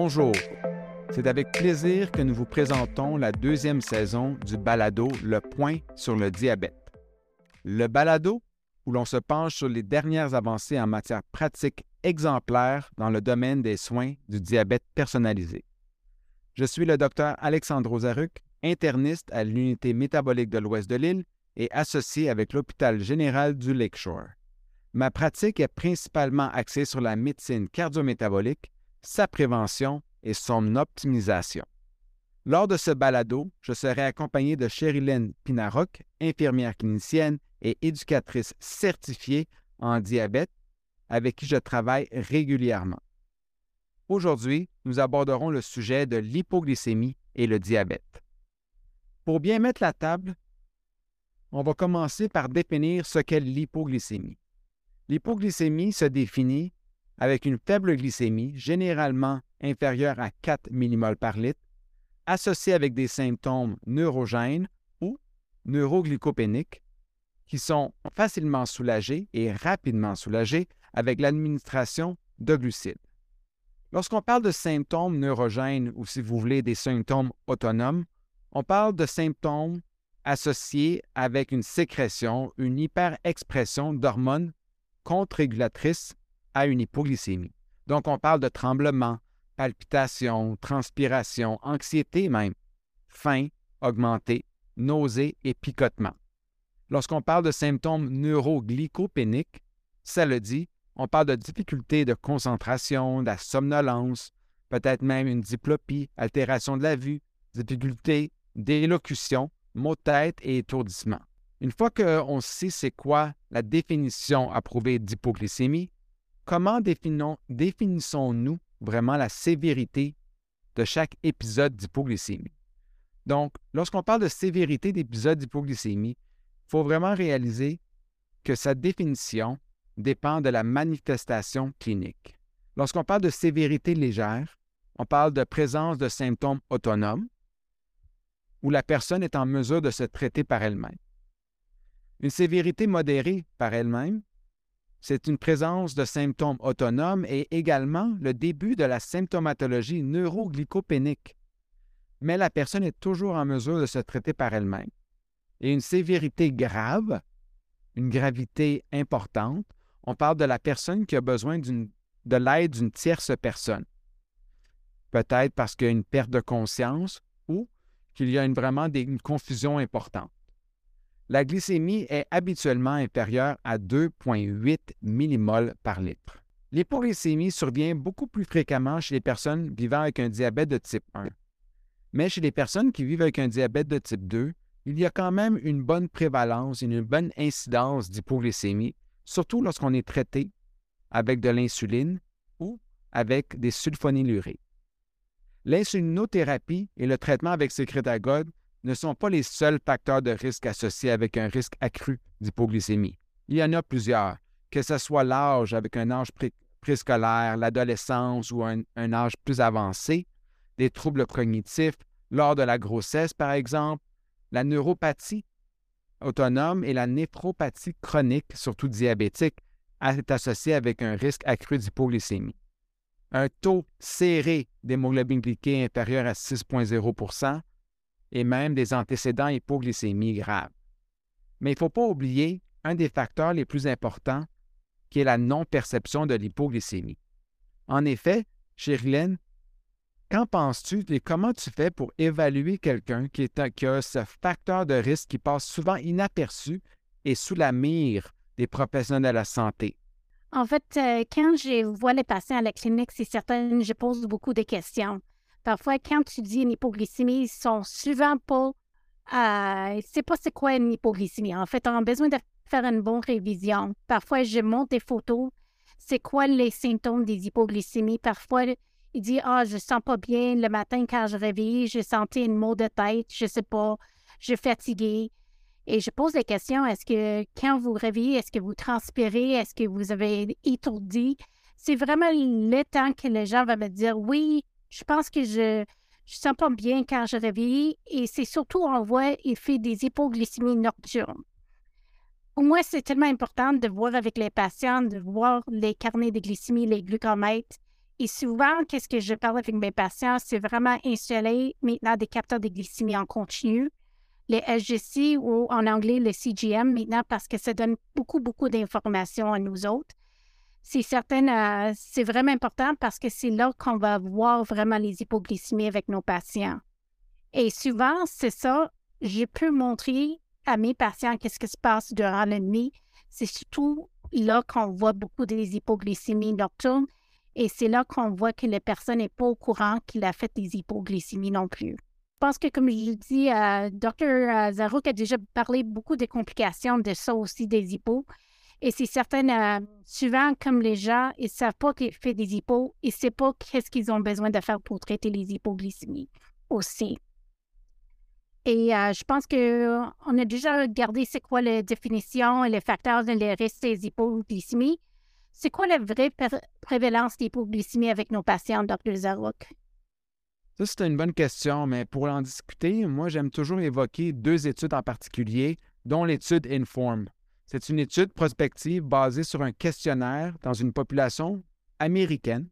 Bonjour. C'est avec plaisir que nous vous présentons la deuxième saison du balado Le Point sur le diabète. Le balado où l'on se penche sur les dernières avancées en matière pratique exemplaire dans le domaine des soins du diabète personnalisé. Je suis le docteur Alexandre Zaruc, interniste à l'unité métabolique de l'Ouest de l'île et associé avec l'hôpital général du Lakeshore. Ma pratique est principalement axée sur la médecine cardiométabolique, sa prévention et son optimisation. Lors de ce balado, je serai accompagné de Sherilyn Pinaroc, infirmière clinicienne et éducatrice certifiée en diabète, avec qui je travaille régulièrement. Aujourd'hui, nous aborderons le sujet de l'hypoglycémie et le diabète. Pour bien mettre la table, on va commencer par définir ce qu'est l'hypoglycémie. L'hypoglycémie se définit avec une faible glycémie, généralement inférieure à 4 mmol par litre, associée avec des symptômes neurogènes ou neuroglycopéniques, qui sont facilement soulagés et rapidement soulagés avec l'administration de glucides. Lorsqu'on parle de symptômes neurogènes ou si vous voulez des symptômes autonomes, on parle de symptômes associés avec une sécrétion, une hyperexpression d'hormones contre-régulatrices à une hypoglycémie. Donc on parle de tremblements, palpitations, transpiration, anxiété même, faim augmentée, nausées et picotements. Lorsqu'on parle de symptômes neuroglycopéniques, ça le dit, on parle de difficultés de concentration, de la somnolence, peut-être même une diplopie, altération de la vue, difficultés d'élocution, maux de tête et étourdissement. Une fois qu'on sait c'est quoi la définition approuvée d'hypoglycémie, comment définissons-nous vraiment la sévérité de chaque épisode d'hypoglycémie? Donc, lorsqu'on parle de sévérité d'épisode d'hypoglycémie, il faut vraiment réaliser que sa définition dépend de la manifestation clinique. Lorsqu'on parle de sévérité légère, on parle de présence de symptômes autonomes où la personne est en mesure de se traiter par elle-même. Une sévérité modérée par elle-même, c'est une présence de symptômes autonomes et également le début de la symptomatologie neuroglycopénique. Mais la personne est toujours en mesure de se traiter par elle-même. Et une sévérité grave, une gravité importante, on parle de la personne qui a besoin de l'aide d'une tierce personne. Peut-être parce qu'il y a une perte de conscience ou qu'il y a vraiment une confusion importante. La glycémie est habituellement inférieure à 2,8 mmol par litre. L'hypoglycémie survient beaucoup plus fréquemment chez les personnes vivant avec un diabète de type 1. Mais chez les personnes qui vivent avec un diabète de type 2, il y a quand même une bonne prévalence et une bonne incidence d'hypoglycémie, surtout lorsqu'on est traité avec de l'insuline ou avec des sulfonylurées. L'insulinothérapie et le traitement avec sécrétagone ne sont pas les seuls facteurs de risque associés avec un risque accru d'hypoglycémie. Il y en a plusieurs, que ce soit l'âge avec un âge préscolaire, l'adolescence ou un, âge plus avancé, des troubles cognitifs lors de la grossesse, par exemple, la neuropathie autonome et la néphropathie chronique, surtout diabétique, est associée avec un risque accru d'hypoglycémie. Un taux serré d'hémoglobine glyquée inférieur à 6,0 et même des antécédents hypoglycémie graves. Mais il ne faut pas oublier un des facteurs les plus importants, qui est la non-perception de l'hypoglycémie. En effet, Chirilène, qu'en penses-tu et comment tu fais pour évaluer quelqu'un qui, qui, a ce facteur de risque qui passe souvent inaperçu et sous la mire des professionnels de la santé? En fait, euh, quand je vois les patients à la clinique, c'est certain, je pose beaucoup de questions. Parfois, quand tu dis une hypoglycémie, ils sont souvent pas. Euh, c'est pas c'est quoi une hypoglycémie. En fait, on a besoin de faire une bonne révision. Parfois, je monte des photos. C'est quoi les symptômes des hypoglycémies? Parfois, il dit Ah, je sens pas bien le matin quand je réveille, j'ai senti une maux de tête, je sais pas, je suis fatiguée. Et je pose la question est-ce que quand vous réveillez, est-ce que vous transpirez, est-ce que vous avez étourdi? C'est vraiment le temps que les gens vont me dire Oui, je pense que je ne sens pas bien quand je réveille. Et c'est surtout, on voit, il fait des hypoglycémies nocturnes. Pour moi, c'est tellement important de voir avec les patients, de voir les carnets de glycémie, les glucomètres Et souvent, qu'est-ce que je parle avec mes patients, c'est vraiment installer maintenant des capteurs de glycémie en continu, les SGC ou en anglais le CGM maintenant parce que ça donne beaucoup, beaucoup d'informations à nous autres. C'est certain, euh, c'est vraiment important parce que c'est là qu'on va voir vraiment les hypoglycémies avec nos patients. Et souvent, c'est ça, je peux montrer à mes patients qu'est-ce qui se passe durant la nuit. C'est surtout là qu'on voit beaucoup des hypoglycémies nocturnes et c'est là qu'on voit que la personne n'est pas au courant qu'il a fait des hypoglycémies non plus. Je pense que, comme je dis, Dr. Zarouk a déjà parlé beaucoup des complications de ça aussi, des hypos. Et c'est certain, euh, souvent, comme les gens, ils ne savent pas qu'il fait des hypos, ils ne savent pas qu'est-ce qu'ils ont besoin de faire pour traiter les hypoglycémies aussi. Et euh, je pense qu'on a déjà regardé c'est quoi la définition et les facteurs de les risques des hypoglycémies. C'est quoi la vraie prévalence d'hypoglycémie avec nos patients, Dr. Zarouk? Ça, c'est une bonne question, mais pour en discuter, moi, j'aime toujours évoquer deux études en particulier, dont l'étude INFORM. C'est une étude prospective basée sur un questionnaire dans une population américaine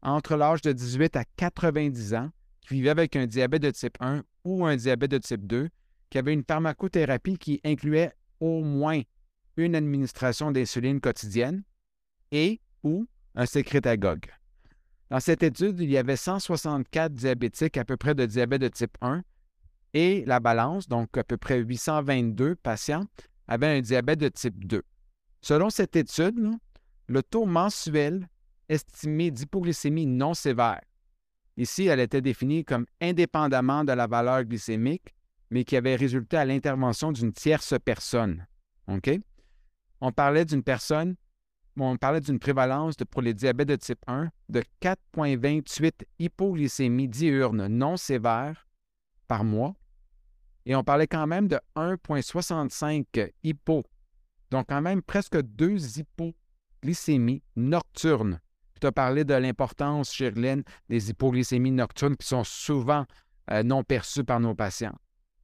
entre l'âge de 18 à 90 ans qui vivait avec un diabète de type 1 ou un diabète de type 2, qui avait une pharmacothérapie qui incluait au moins une administration d'insuline quotidienne et ou un sécrétagogue. Dans cette étude, il y avait 164 diabétiques à peu près de diabète de type 1 et la balance, donc à peu près 822 patients, avaient un diabète de type 2. Selon cette étude, le taux mensuel estimé d'hypoglycémie non sévère, ici elle était définie comme indépendamment de la valeur glycémique, mais qui avait résulté à l'intervention d'une tierce personne. On parlait d'une personne on parlait d'une prévalence pour les diabètes de type 1 de 4,28 hypoglycémies diurnes non sévères par mois. Et on parlait quand même de 1,65 hypo. Donc, quand même presque deux hypoglycémies nocturnes. Tu as parlé de l'importance, Chirlène, des hypoglycémies nocturnes qui sont souvent euh, non perçues par nos patients.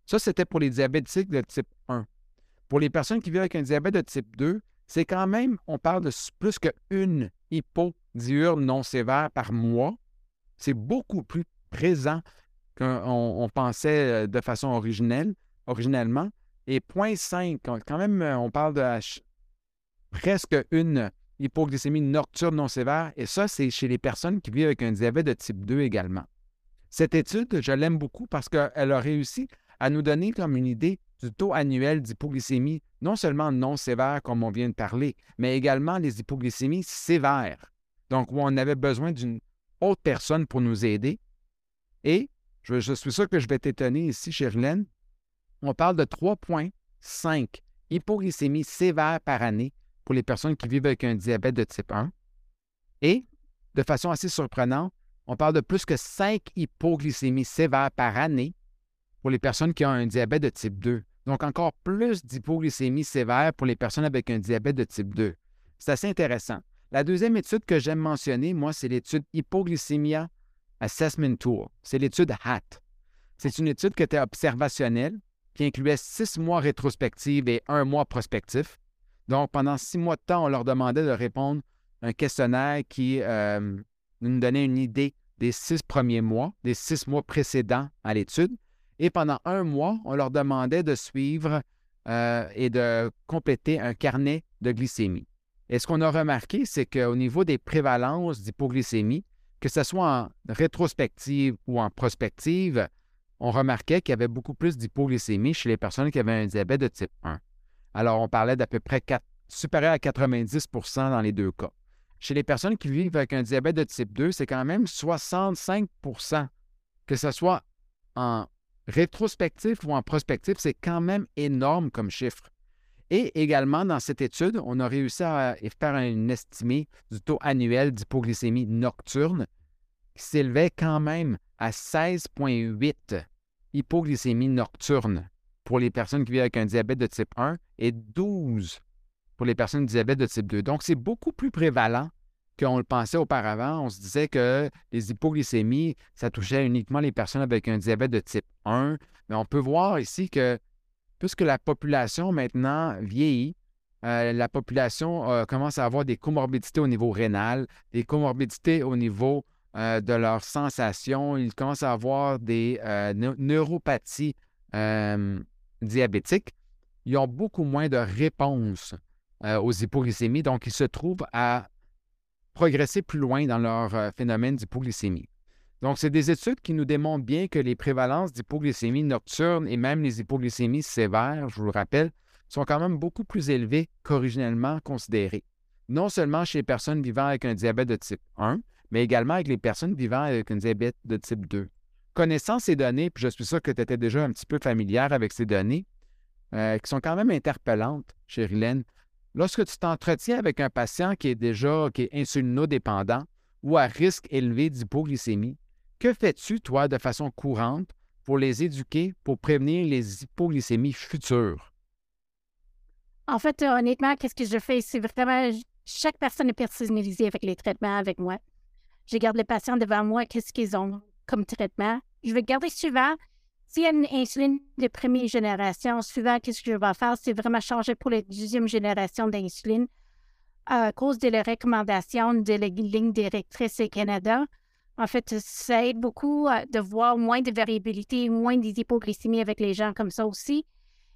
Ça, c'était pour les diabétiques de type 1. Pour les personnes qui vivent avec un diabète de type 2, c'est quand même, on parle de plus qu'une hypodiurne non sévère par mois. C'est beaucoup plus présent qu'on pensait euh, de façon originelle, originellement. Et 0.5, quand même, euh, on parle de presque une hypoglycémie nocturne non sévère. Et ça, c'est chez les personnes qui vivent avec un diabète de type 2 également. Cette étude, je l'aime beaucoup parce qu'elle a réussi à nous donner comme une idée du taux annuel d'hypoglycémie, non seulement non sévère comme on vient de parler, mais également les hypoglycémies sévères, donc où on avait besoin d'une autre personne pour nous aider. Et je, suis sûr que je vais t'étonner ici, Chirlène, on parle de 3,5 hypoglycémies sévères par année pour les personnes qui vivent avec un diabète de type 1. Et, de façon assez surprenante, on parle de plus que 5 hypoglycémies sévères par année pour les personnes qui ont un diabète de type 2. Donc, encore plus d'hypoglycémie sévère pour les personnes avec un diabète de type 2. C'est assez intéressant. La deuxième étude que j'aime mentionner, moi, c'est l'étude Hypoglycemia Assessment Tool. C'est l'étude HAT. C'est une étude qui était observationnelle, qui incluait six mois rétrospectifs et un mois prospectif. Donc, pendant six mois de temps, on leur demandait de répondre à un questionnaire qui euh, nous donnait une idée des six premiers mois, des six mois précédents à l'étude. Et pendant un mois, on leur demandait de suivre euh, et de compléter un carnet de glycémie. Et ce qu'on a remarqué, c'est qu'au niveau des prévalences d'hypoglycémie, que ce soit en rétrospective ou en prospective, on remarquait qu'il y avait beaucoup plus d'hypoglycémie chez les personnes qui avaient un diabète de type 1. Alors, on parlait d'à peu près supérieur à 90% dans les deux cas. Chez les personnes qui vivent avec un diabète de type 2, c'est quand même 65% que ce soit en rétrospectif ou en prospectif, c'est quand même énorme comme chiffre. Et également, dans cette étude, on a réussi à faire un estimé du taux annuel d'hypoglycémie nocturne qui s'élevait quand même à 16,8 hypoglycémie nocturne pour les personnes qui vivent avec un diabète de type 1 et 12 pour les personnes de diabète de type 2. Donc, c'est beaucoup plus prévalent qu'on le pensait auparavant. On se disait que les hypoglycémies, ça touchait uniquement les personnes avec un diabète de type 1. Mais on peut voir ici que puisque la population maintenant vieillit, euh, la population euh, commence à avoir des comorbidités au niveau rénal, des comorbidités au niveau euh, de leurs sensations. Ils commencent à avoir des neuropathies diabétiques. Ils ont beaucoup moins de réponses aux hypoglycémies, donc ils se trouvent à progresser plus loin dans leur phénomène d'hypoglycémie. Donc, c'est des études qui nous démontrent bien que les prévalences d'hypoglycémie nocturne et même les hypoglycémies sévères, je vous le rappelle, sont quand même beaucoup plus élevées qu'originellement considérées. Non seulement chez les personnes vivant avec un diabète de type 1, mais également avec les personnes vivant avec un diabète de type 2. Connaissant ces données, puis je suis sûr que tu étais déjà un petit peu familière avec ces données, euh, qui sont quand même interpellantes, Rilène, lorsque tu t'entretiens avec un patient qui est déjà qui est insulinodépendant ou à risque élevé d'hypoglycémie, que fais-tu, toi, de façon courante pour les éduquer pour prévenir les hypoglycémies futures? En fait, euh, honnêtement, qu'est-ce que je fais? C'est vraiment chaque personne est personnalisée avec les traitements avec moi. Je garde les patients devant moi, qu'est-ce qu'ils ont comme traitement. Je vais garder souvent, s'il y a une insuline de première génération, souvent, qu'est-ce que je vais faire? C'est vraiment changer pour la deuxième génération d'insuline à cause de la recommandation de la ligne directrice au Canada. En fait, ça aide beaucoup de voir moins de variabilité, moins d'hypoglycémie avec les gens comme ça aussi.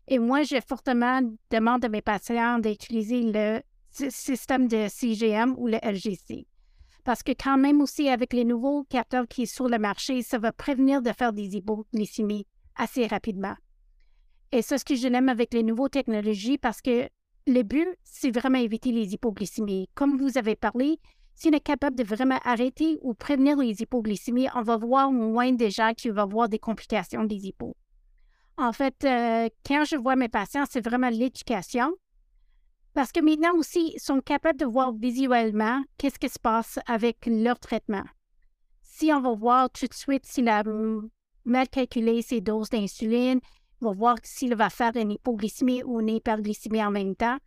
Et moi, je fortement demande à mes patients d'utiliser le système de CGM ou le LGC. Parce que quand même aussi avec les nouveaux capteurs qui sont sur le marché, ça va prévenir de faire des hypoglycémies assez rapidement. Et c'est ce que je l'aime avec les nouvelles technologies parce que le but, c'est vraiment éviter les hypoglycémies. Comme vous avez parlé, si on est capable de vraiment arrêter ou prévenir les hypoglycémies, on va voir moins de gens qui vont avoir des complications des hypos. En fait, euh, quand je vois mes patients, c'est vraiment l'éducation. Parce que maintenant aussi, ils sont capables de voir visuellement qu'est-ce qui se passe avec leur traitement. Si on va voir tout de suite s'il a mal calculé ses doses d'insuline, on va voir s'il va faire une hypoglycémie ou une hyperglycémie en même temps.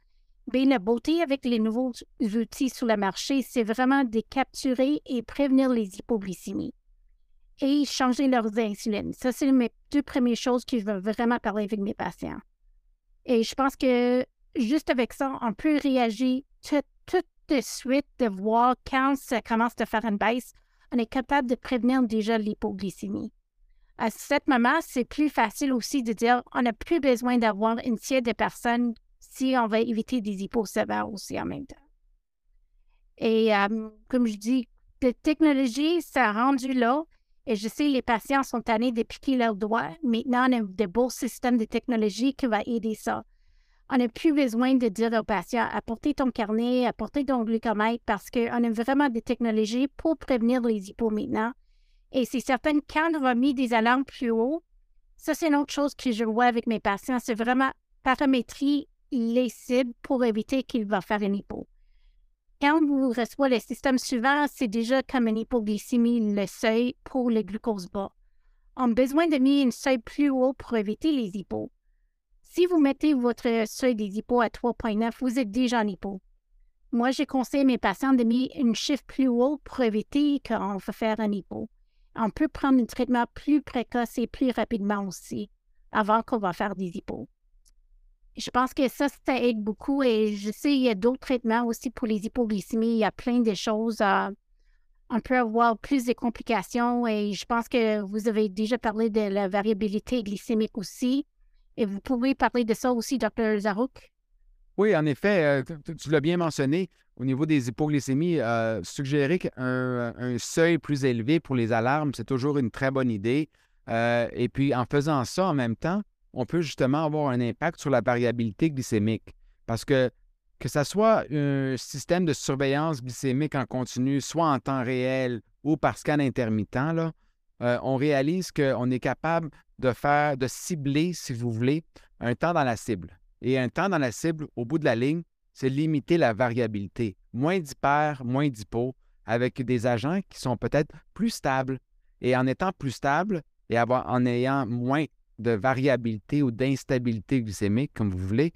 Bien, la beauté avec les nouveaux outils sur le marché, c'est vraiment de capturer et prévenir les hypoglycémies et changer leurs insulines. Ça, c'est mes deux premières choses que je veux vraiment parler avec mes patients. Et je pense que juste avec ça, on peut réagir tout, de suite, de voir quand ça commence à faire une baisse, on est capable de prévenir déjà l'hypoglycémie. À ce moment, c'est plus facile aussi de dire on n'a plus besoin d'avoir une tiers de personnes si on va éviter des hypos sévères aussi en même temps. Et comme je dis, la technologie, ça a rendu là, et je sais, les patients sont tannés de piquer leurs doigts. Maintenant, on a des beaux systèmes de technologie qui vont aider ça. On n'a plus besoin de dire aux patients apportez ton carnet, apportez ton glucomètre parce qu'on a vraiment des technologies pour prévenir les hypos maintenant. Et c'est certain quand on a mis des alarmes plus haut, ça c'est une autre chose que je vois avec mes patients, c'est vraiment paramétrer les cibles pour éviter qu'ils vont faire une hypo. Quand vous recevez le système suivant, c'est déjà comme une hypoglycémie, le seuil pour le glucose bas. On a besoin de mettre un seuil plus haut pour éviter les hypos. Si vous mettez votre seuil des hypos à 3,9, vous êtes déjà en hypo. Moi, j'ai conseillé mes patients de mettre un chiffre plus haut pour éviter qu'on va faire un hypo. On peut prendre un traitement plus précoce et plus rapidement aussi, avant qu'on va faire des hypos je pense que ça, ça aide beaucoup. Et je sais, il y a d'autres traitements aussi pour les hypoglycémies. Il y a plein de choses. Euh, on peut avoir plus de complications. Et je pense que vous avez déjà parlé de la variabilité glycémique aussi. Et vous pouvez parler de ça aussi, Dr. Zarouk? Oui, en effet, euh, tu l'as bien mentionné. Au niveau des hypoglycémies, euh, suggérer qu'un un seuil plus élevé pour les alarmes, c'est toujours une très bonne idée. et puis, en faisant ça en même temps, on peut justement avoir un impact sur la variabilité glycémique. Parce que que ce soit un système de surveillance glycémique en continu, soit en temps réel ou par scan intermittent, euh, on réalise qu'on est capable de faire, de cibler, si vous voulez, un temps dans la cible. Et un temps dans la cible, au bout de la ligne, c'est limiter la variabilité. Moins d'hyper, moins d'hypo, avec des agents qui sont peut-être plus stables. Et en étant plus stables et en ayant moins de variabilité ou d'instabilité glycémique, comme vous voulez,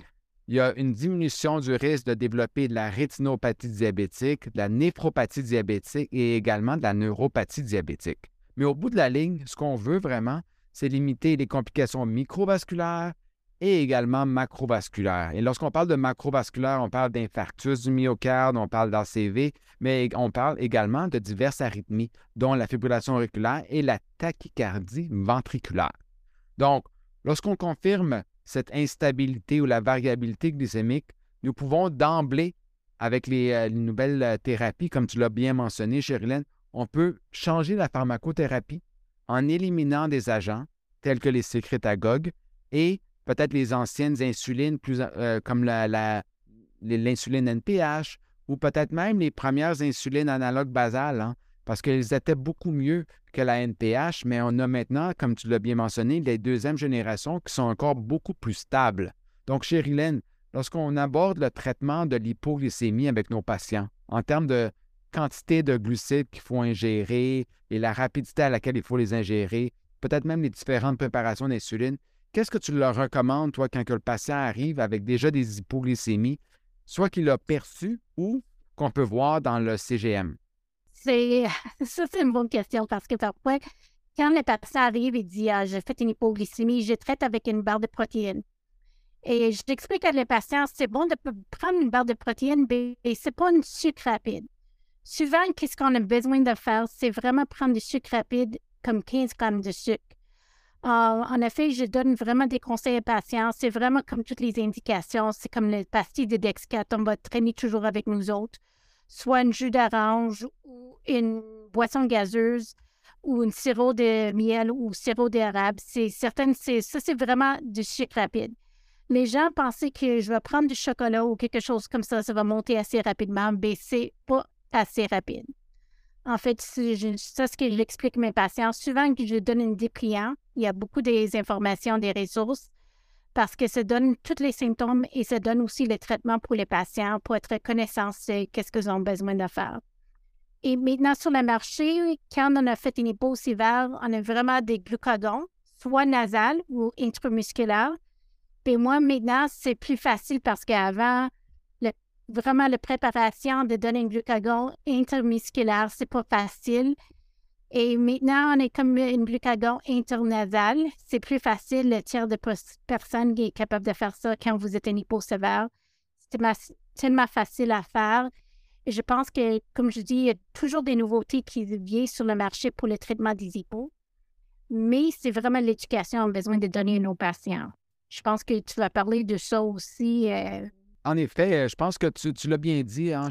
il y a une diminution du risque de développer de la rétinopathie diabétique, de la néphropathie diabétique et également de la neuropathie diabétique. Mais au bout de la ligne, ce qu'on veut vraiment, c'est limiter les complications microvasculaires et également macrovasculaire. Et lorsqu'on parle de macrovasculaire, on parle d'infarctus du myocarde, on parle d'ACV, mais on parle également de diverses arythmies, dont la fibrillation auriculaire et la tachycardie ventriculaire. Donc, lorsqu'on confirme cette instabilité ou la variabilité glycémique, nous pouvons d'emblée, avec les, euh, nouvelles euh, thérapies, comme tu l'as bien mentionné, Cherilyn, on peut changer la pharmacothérapie en éliminant des agents tels que les sécrétagogues et peut-être les anciennes insulines euh, comme l'insuline NPH ou peut-être même les premières insulines analogues basales, hein, parce qu'elles étaient beaucoup mieux que la NPH, mais on a maintenant, comme tu l'as bien mentionné, les deuxièmes générations qui sont encore beaucoup plus stables. Donc, Cherilyn, lorsqu'on aborde le traitement de l'hypoglycémie avec nos patients, en termes de quantité de glucides qu'il faut ingérer et la rapidité à laquelle il faut les ingérer, peut-être même les différentes préparations d'insuline, qu'est-ce que tu leur recommandes, toi, quand le patient arrive avec déjà des hypoglycémies, soit qu'il a perçu ou qu'on peut voir dans le CGM? C'est, ça, c'est une bonne question parce que parfois, quand le patient arrive et dit ah, J'ai fait une hypoglycémie, je traite avec une barre de protéines. Et je t'explique à le patient c'est bon de prendre une barre de protéines, mais ce n'est pas une sucre rapide. Souvent, qu'est-ce qu'on a besoin de faire C'est vraiment prendre du sucre rapide, comme 15 grammes de sucre. En effet, je donne vraiment des conseils aux patients. C'est vraiment comme toutes les indications. C'est comme le pastilles de Dexcat. On va traîner toujours avec nous autres. Soit un jus d'orange ou une boisson gazeuse ou un sirop de miel ou sirop d'érable. C'est certain, c'est, ça, c'est vraiment du sucre rapide. Les gens pensaient que je vais prendre du chocolat ou quelque chose comme ça, ça va monter assez rapidement, mais c'est pas assez rapide. En fait, c'est ce que j'explique à mes patients. Souvent que je donne une dépliant, il y a beaucoup des informations, des ressources, parce que ça donne tous les symptômes et ça donne aussi le traitement pour les patients pour être connaissance de qu'est-ce qu'ils ont besoin de faire. Et maintenant, sur le marché, quand on a fait une hypo sévère, on a vraiment des glucagons, soit nasales ou intramusculaires. Et moi, maintenant, c'est plus facile parce qu'avant, vraiment la préparation de donner un glucagon intermusculaire, c'est pas facile. Et maintenant, on est comme une glucagon internasal. C'est plus facile. Le tiers de personnes qui est capable de faire ça quand vous êtes un hypo sévère. C'est tellement facile à faire. Et je pense que, comme je dis, il y a toujours des nouveautés qui viennent sur le marché pour le traitement des hypos. Mais c'est vraiment l'éducation qu'on a besoin de donner à nos patients. Je pense que tu vas parler de ça aussi. Euh, en effet, euh, je pense que tu, l'as bien dit, hein.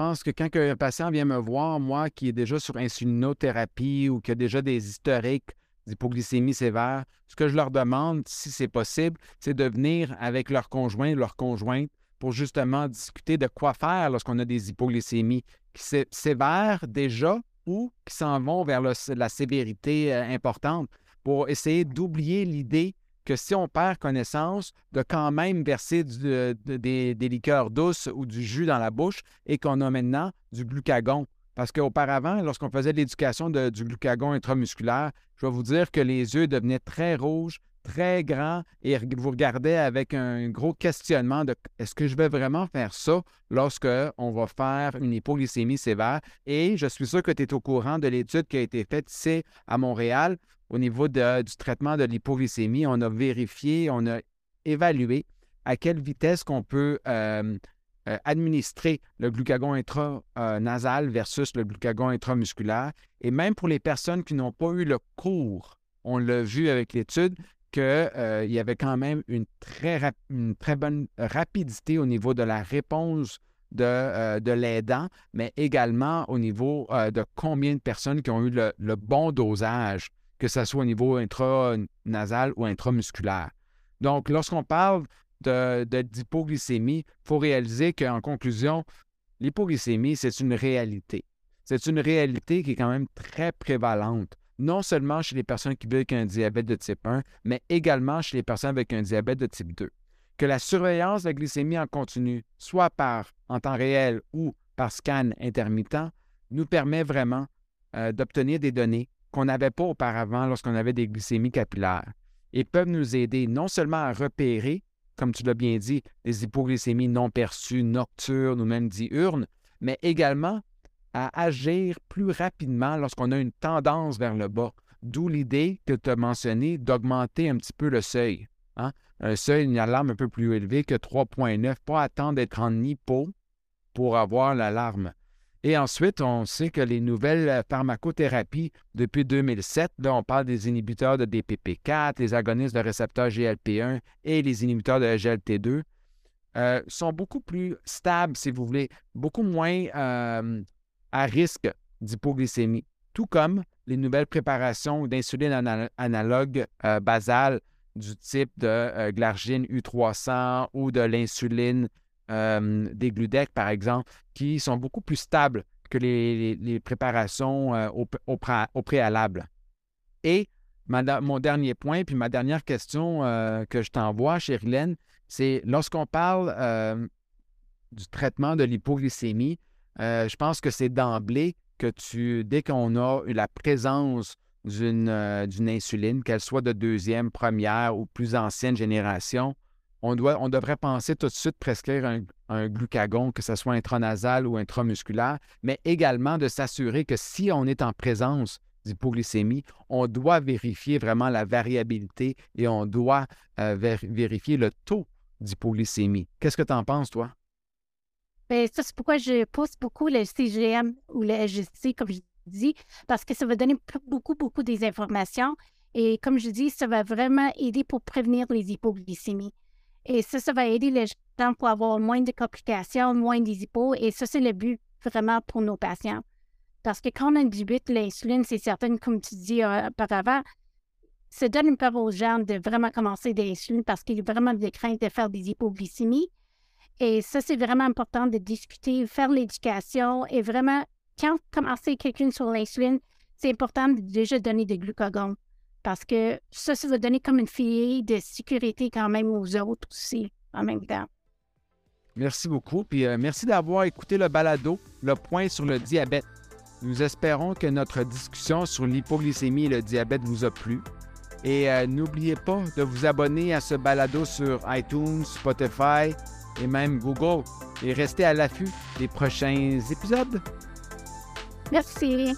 Je pense que quand un patient vient me voir, moi qui est déjà sur insulinothérapie ou qui a déjà des historiques d'hypoglycémie sévère, ce que je leur demande, si c'est possible, c'est de venir avec leur conjoint, leur conjointe, pour justement discuter de quoi faire lorsqu'on a des hypoglycémies sévères déjà ou qui s'en vont vers la sévérité euh, importante pour essayer d'oublier l'idée que si on perd connaissance, de quand même verser des, liqueurs douces ou du jus dans la bouche et qu'on a maintenant du glucagon. Parce qu'auparavant, lorsqu'on faisait l'éducation du glucagon intramusculaire, je vais vous dire que les yeux devenaient très rouges, très grands et vous regardez avec un gros questionnement de est-ce que je vais vraiment faire ça lorsque on va faire une hypoglycémie sévère? Et je suis sûr que tu es au courant de l'étude qui a été faite ici à Montréal au niveau du traitement de l'hypoglycémie, on a vérifié, on a évalué à quelle vitesse qu'on peut euh, euh, administrer le glucagon intranasal versus le glucagon intramusculaire. Et même pour les personnes qui n'ont pas eu le cours, on l'a vu avec l'étude, qu'il euh, y avait quand même une très, bonne rapidité au niveau de la réponse de, de l'aidant, mais également au niveau de combien de personnes qui ont eu le bon dosage que ce soit au niveau intranasal ou intramusculaire. Donc, lorsqu'on parle d'hypoglycémie, il faut réaliser qu'en conclusion, l'hypoglycémie, c'est une réalité. C'est une réalité qui est quand même très prévalente, non seulement chez les personnes qui vivent avec un diabète de type 1, mais également chez les personnes avec un diabète de type 2. Que la surveillance de la glycémie en continu, soit par en temps réel ou par scan intermittent, nous permet vraiment euh, d'obtenir des données qu'on n'avait pas auparavant lorsqu'on avait des glycémies capillaires et peuvent nous aider non seulement à repérer, comme tu l'as bien dit, des hypoglycémies non perçues, nocturnes ou même diurnes, mais également à agir plus rapidement lorsqu'on a une tendance vers le bas. D'où l'idée que tu as mentionnée d'augmenter un petit peu le seuil. Hein? Un seuil, une alarme un peu plus élevé que 3,9. Pas attendre d'être en hypo pour avoir l'alarme. Et ensuite, on sait que les nouvelles pharmacothérapies depuis 2007, là, on parle des inhibiteurs de DPP4, les agonistes de récepteurs GLP1 et les inhibiteurs de GLT2, euh, sont beaucoup plus stables, si vous voulez, beaucoup moins euh, à risque d'hypoglycémie, tout comme les nouvelles préparations d'insuline analogue euh, basale du type de glargine U300 ou de l'insuline des Gludec, par exemple, qui sont beaucoup plus stables que les, préparations au, préalable. Et mon dernier point, puis ma dernière question que je t'envoie, Cherilène, c'est lorsqu'on parle euh, du traitement de l'hypoglycémie, euh, je pense que c'est d'emblée que tu, dès qu'on a la présence euh, d'une insuline, qu'elle soit de deuxième, première ou plus ancienne génération, on, devrait penser tout de suite prescrire un, un glucagon, que ce soit intranasal ou intramusculaire, mais également de s'assurer que si on est en présence d'hypoglycémie, on doit vérifier vraiment la variabilité et on doit vérifier le taux d'hypoglycémie. Qu'est-ce que tu en penses, toi? Bien, ça, c'est pourquoi je pousse beaucoup le CGM ou le SGC, comme je dis, parce que ça va donner beaucoup, beaucoup des informations. Et comme je dis, ça va vraiment aider pour prévenir les hypoglycémies. Et ça, ça va aider les gens pour avoir moins de complications, moins des Et ça, c'est le but vraiment pour nos patients. Parce que quand on indubite l'insuline, c'est certain, comme tu dis euh, auparavant, ça donne une peur aux gens de vraiment commencer l'insuline parce qu'il y a vraiment des craintes de faire des hypoglycémies. Et ça, c'est vraiment important de discuter, faire l'éducation et vraiment, quand commencer quelqu'un sur l'insuline, c'est important de déjà donner des glucagon parce que ça, ça va donner comme une fille de sécurité quand même aux autres aussi en même temps. Merci beaucoup. Puis euh, merci d'avoir écouté le balado, le point sur le diabète. Nous espérons que notre discussion sur l'hypoglycémie et le diabète vous a plu. Et euh, n'oubliez pas de vous abonner à ce balado sur iTunes, Spotify et même Google. Et restez à l'affût des prochains épisodes. Merci.